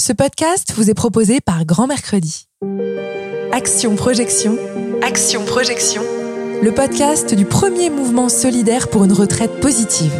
Ce podcast vous est proposé par Grand Mercredi. Action Projection. Action Projection. Le podcast du premier mouvement solidaire pour une retraite positive.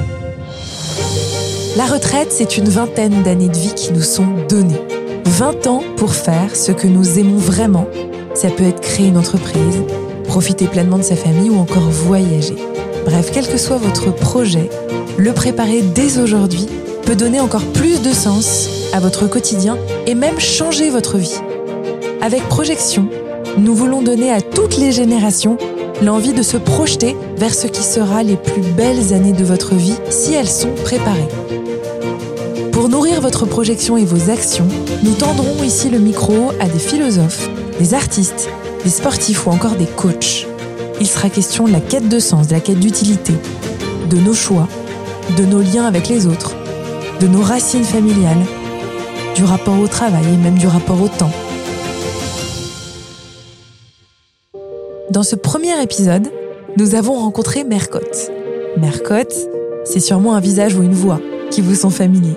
La retraite, c'est une vingtaine d'années de vie qui nous sont données. 20 ans pour faire ce que nous aimons vraiment. Ça peut être créer une entreprise, profiter pleinement de sa famille ou encore voyager. Bref, quel que soit votre projet, le préparer dès aujourd'hui peut donner encore plus de sens à votre quotidien et même changer votre vie. Avec Projection, nous voulons donner à toutes les générations l'envie de se projeter vers ce qui sera les plus belles années de votre vie si elles sont préparées. Pour nourrir votre projection et vos actions, nous tendrons ici le micro à des philosophes, des artistes, des sportifs ou encore des coachs. Il sera question de la quête de sens, de la quête d'utilité, de nos choix, de nos liens avec les autres, de nos racines familiales, du rapport au travail et même du rapport au temps. Dans ce premier épisode, nous avons rencontré Mercotte. Mercotte, c'est sûrement un visage ou une voix qui vous sont familiers.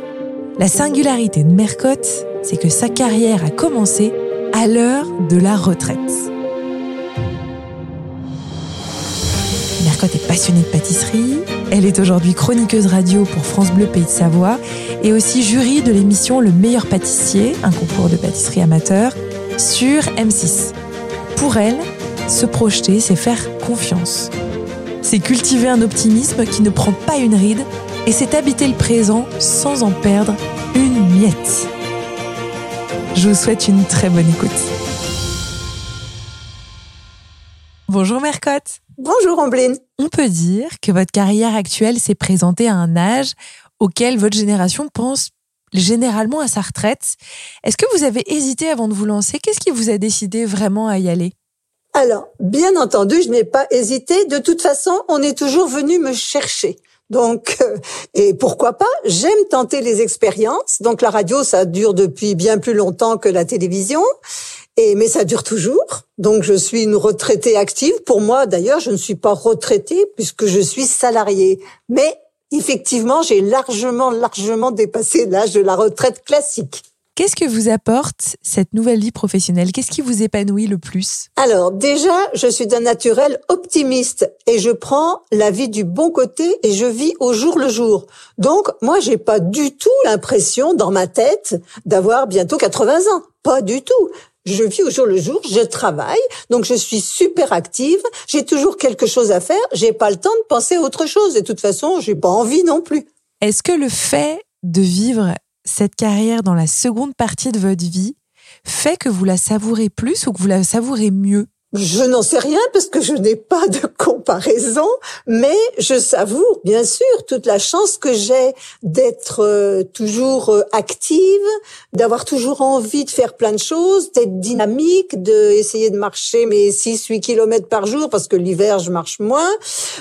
La singularité de Mercotte, c'est que sa carrière a commencé à l'heure de la retraite. Mercotte est passionnée de pâtisserie. Elle est aujourd'hui chroniqueuse radio pour France Bleu Pays de Savoie et aussi jury de l'émission Le meilleur pâtissier, un concours de pâtisserie amateur, sur M6. Pour elle, se projeter, c'est faire confiance. C'est cultiver un optimisme qui ne prend pas une ride et c'est habiter le présent sans en perdre une miette. Je vous souhaite une très bonne écoute. Bonjour Mercotte. Bonjour Ambline. On peut dire que votre carrière actuelle s'est présentée à un âge auquel votre génération pense généralement à sa retraite. Est-ce que vous avez hésité avant de vous lancer? Qu'est-ce qui vous a décidé vraiment à y aller? Alors, bien entendu, je n'ai pas hésité. De toute façon, on est toujours venu me chercher. Donc, euh, et pourquoi pas? J'aime tenter les expériences. Donc, la radio, ça dure depuis bien plus longtemps que la télévision. Et, mais ça dure toujours. Donc, je suis une retraitée active. Pour moi, d'ailleurs, je ne suis pas retraitée puisque je suis salariée. Mais effectivement, j'ai largement, largement dépassé l'âge de la retraite classique. Qu'est-ce que vous apporte cette nouvelle vie professionnelle? Qu'est-ce qui vous épanouit le plus? Alors déjà, je suis d'un naturel optimiste et je prends la vie du bon côté et je vis au jour le jour. Donc moi, j'ai pas du tout l'impression dans ma tête d'avoir bientôt 80 ans. Pas du tout. Je vis au jour le jour, je travaille, donc je suis super active, j'ai toujours quelque chose à faire, j'ai pas le temps de penser à autre chose. Et de toute façon, j'ai pas envie non plus. Est-ce que le fait de vivre cette carrière dans la seconde partie de votre vie fait que vous la savourez plus ou que vous la savourez mieux? Je n'en sais rien parce que je n'ai pas de comparaison, mais je savoure bien sûr toute la chance que j'ai d'être euh, toujours euh, active, d'avoir toujours envie de faire plein de choses, d'être dynamique, d'essayer de marcher mes 6 8 kilomètres par jour parce que l'hiver je marche moins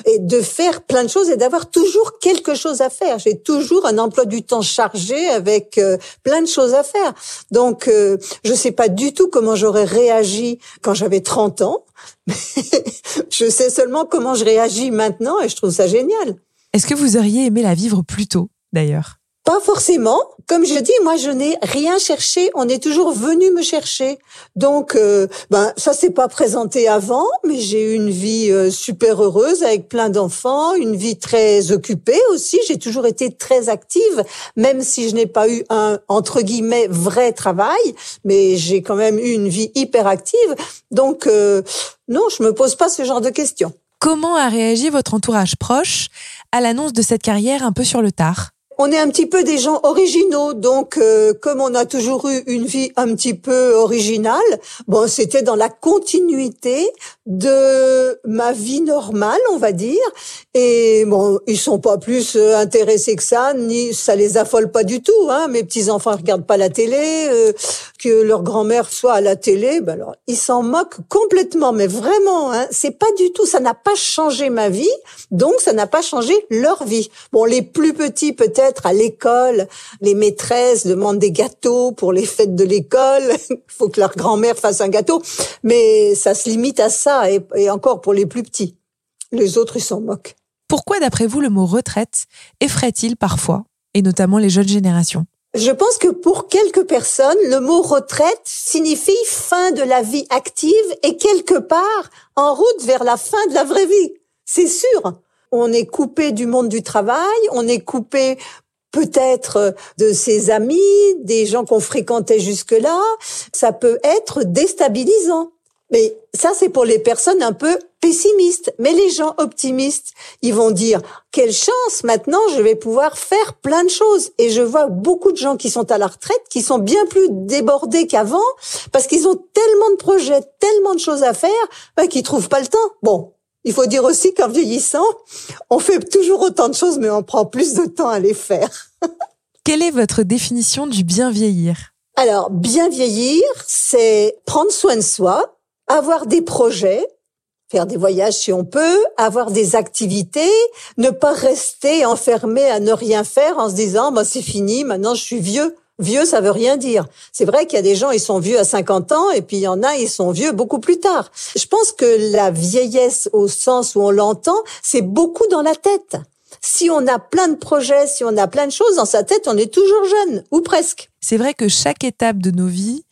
et de faire plein de choses et d'avoir toujours quelque chose à faire. J'ai toujours un emploi du temps chargé avec euh, plein de choses à faire. Donc je sais pas du tout comment j'aurais réagi quand j'avais 30 je sais seulement comment je réagis maintenant et je trouve ça génial. Est-ce que vous auriez aimé la vivre plus tôt, d'ailleurs? Pas forcément. Comme je dis, moi, je n'ai rien cherché. On est toujours venu me chercher. Donc, euh, ben, ça s'est pas présenté avant, mais j'ai eu une vie euh, super heureuse avec plein d'enfants, une vie très occupée aussi. J'ai toujours été très active, même si je n'ai pas eu un entre guillemets vrai travail, mais j'ai quand même eu une vie hyper active. Donc, euh, non, je me pose pas ce genre de questions. Comment a réagi votre entourage proche à l'annonce de cette carrière un peu sur le tard? On est un petit peu des gens originaux, donc euh, comme on a toujours eu une vie un petit peu originale, bon, c'était dans la continuité de ma vie normale, on va dire. Et bon, ils sont pas plus euh, intéressés que ça, ni ça les affole pas du tout. Hein. Mes petits enfants regardent pas la télé, euh, que leur grand-mère soit à la télé, ben alors ils s'en moquent complètement, mais vraiment, hein, c'est pas du tout. Ça n'a pas changé ma vie, donc ça n'a pas changé leur vie. Bon, les plus petits peut-être à l'école, les maîtresses demandent des gâteaux pour les fêtes de l'école. Il faut que leur grand-mère fasse un gâteau. Mais ça se limite à ça, et, et encore pour les plus petits. Les autres, ils s'en moquent. Pourquoi, d'après vous, le mot retraite effraie-t-il parfois, et notamment les jeunes générations? Je pense que pour quelques personnes, le mot retraite signifie fin de la vie active et quelque part en route vers la fin de la vraie vie. C'est sûr. On est coupé du monde du travail, on est coupé peut-être de ses amis, des gens qu'on fréquentait jusque-là. Ça peut être déstabilisant. Mais ça, c'est pour les personnes un peu pessimistes. Mais les gens optimistes, ils vont dire, quelle chance, maintenant, je vais pouvoir faire plein de choses. Et je vois beaucoup de gens qui sont à la retraite, qui sont bien plus débordés qu'avant, parce qu'ils ont tellement de projets, tellement de choses à faire, ben, qu'ils trouvent pas le temps. Bon. Il faut dire aussi qu'en vieillissant, on fait toujours autant de choses, mais on prend plus de temps à les faire. Quelle est votre définition du bien vieillir? Alors, bien vieillir, c'est prendre soin de soi, avoir des projets, faire des voyages si on peut, avoir des activités, ne pas rester enfermé à ne rien faire en se disant bah c'est fini, maintenant je suis vieux. Vieux, ça veut rien dire. C'est vrai qu'il y a des gens, ils sont vieux à 50 ans, et puis il y en a, ils sont vieux beaucoup plus tard. Je pense que la vieillesse, au sens où on l'entend, c'est beaucoup dans la tête. Si on a plein de projets, si on a plein de choses dans sa tête, on est toujours jeune, ou presque. C'est vrai que chaque étape de nos vies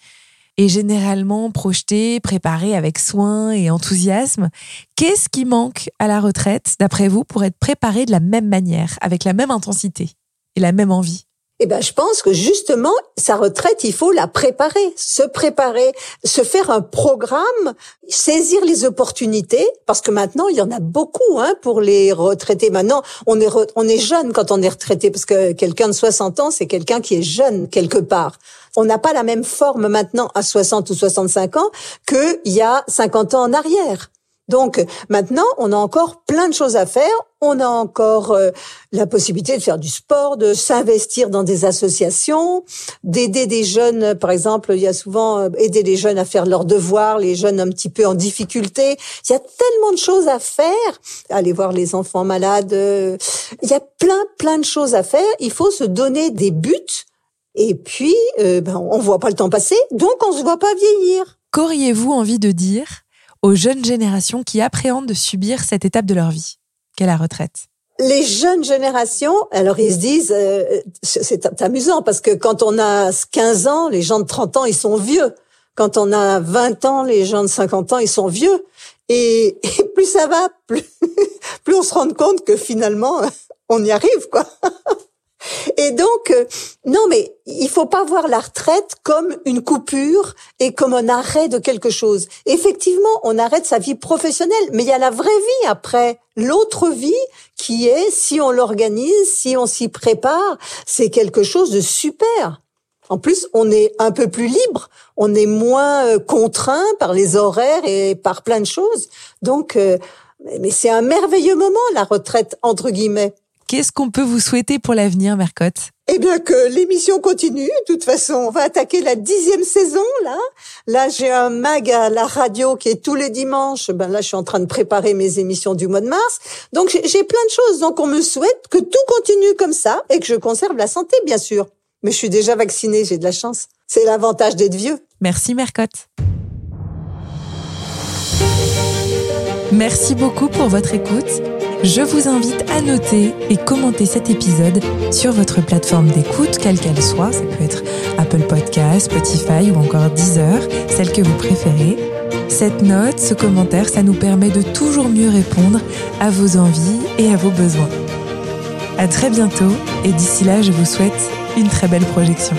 est généralement projeté, préparé avec soin et enthousiasme. Qu'est-ce qui manque à la retraite, d'après vous, pour être préparé de la même manière, avec la même intensité et la même envie? Eh ben, je pense que justement, sa retraite, il faut la préparer, se préparer, se faire un programme, saisir les opportunités, parce que maintenant, il y en a beaucoup hein, pour les retraités. Maintenant, on est, on est jeune quand on est retraité, parce que quelqu'un de 60 ans, c'est quelqu'un qui est jeune quelque part. On n'a pas la même forme maintenant à 60 ou 65 ans qu'il y a 50 ans en arrière. Donc maintenant, on a encore plein de choses à faire. On a encore euh, la possibilité de faire du sport, de s'investir dans des associations, d'aider des jeunes. Par exemple, il y a souvent euh, aider les jeunes à faire leurs devoirs, les jeunes un petit peu en difficulté. Il y a tellement de choses à faire. Aller voir les enfants malades. Euh, il y a plein, plein de choses à faire. Il faut se donner des buts. Et puis, ben, on voit pas le temps passer, donc on se voit pas vieillir. Qu'auriez-vous envie de dire? Aux jeunes générations qui appréhendent de subir cette étape de leur vie qu'est la retraite? Les jeunes générations, alors ils se disent, euh, c'est amusant parce que quand on a 15 ans, les gens de 30 ans, ils sont vieux. Quand on a 20 ans, les gens de 50 ans, ils sont vieux. Et, plus ça va, plus, plus on se rend compte que finalement, on y arrive, quoi. Et donc, euh, non, mais il faut pas voir la retraite comme une coupure et comme un arrêt de quelque chose. Effectivement, on arrête sa vie professionnelle, mais il y a la vraie vie après, l'autre vie qui est, si on l'organise, si on s'y prépare, c'est quelque chose de super. En plus, on est un peu plus libre, on est moins euh, contraint par les horaires et par plein de choses. Donc, euh, mais c'est un merveilleux moment, la retraite, entre guillemets. Qu'est-ce qu'on peut vous souhaiter pour l'avenir, Mercotte? Eh bien que l'émission continue. De toute façon, on va attaquer la dixième saison là. Là, j'ai un mag à la radio qui est tous les dimanches. Ben là, je suis en train de préparer mes émissions du mois de mars. Donc j'ai plein de choses. Donc on me souhaite que tout continue comme ça et que je conserve la santé, bien sûr. Mais je suis déjà vaccinée, j'ai de la chance. C'est l'avantage d'être vieux. Merci Mercotte. Merci beaucoup pour votre écoute. Je vous invite à noter et commenter cet épisode sur votre plateforme d'écoute, quelle qu'elle soit. Ça peut être Apple Podcast, Spotify ou encore Deezer, celle que vous préférez. Cette note, ce commentaire, ça nous permet de toujours mieux répondre à vos envies et à vos besoins. À très bientôt et d'ici là, je vous souhaite une très belle projection.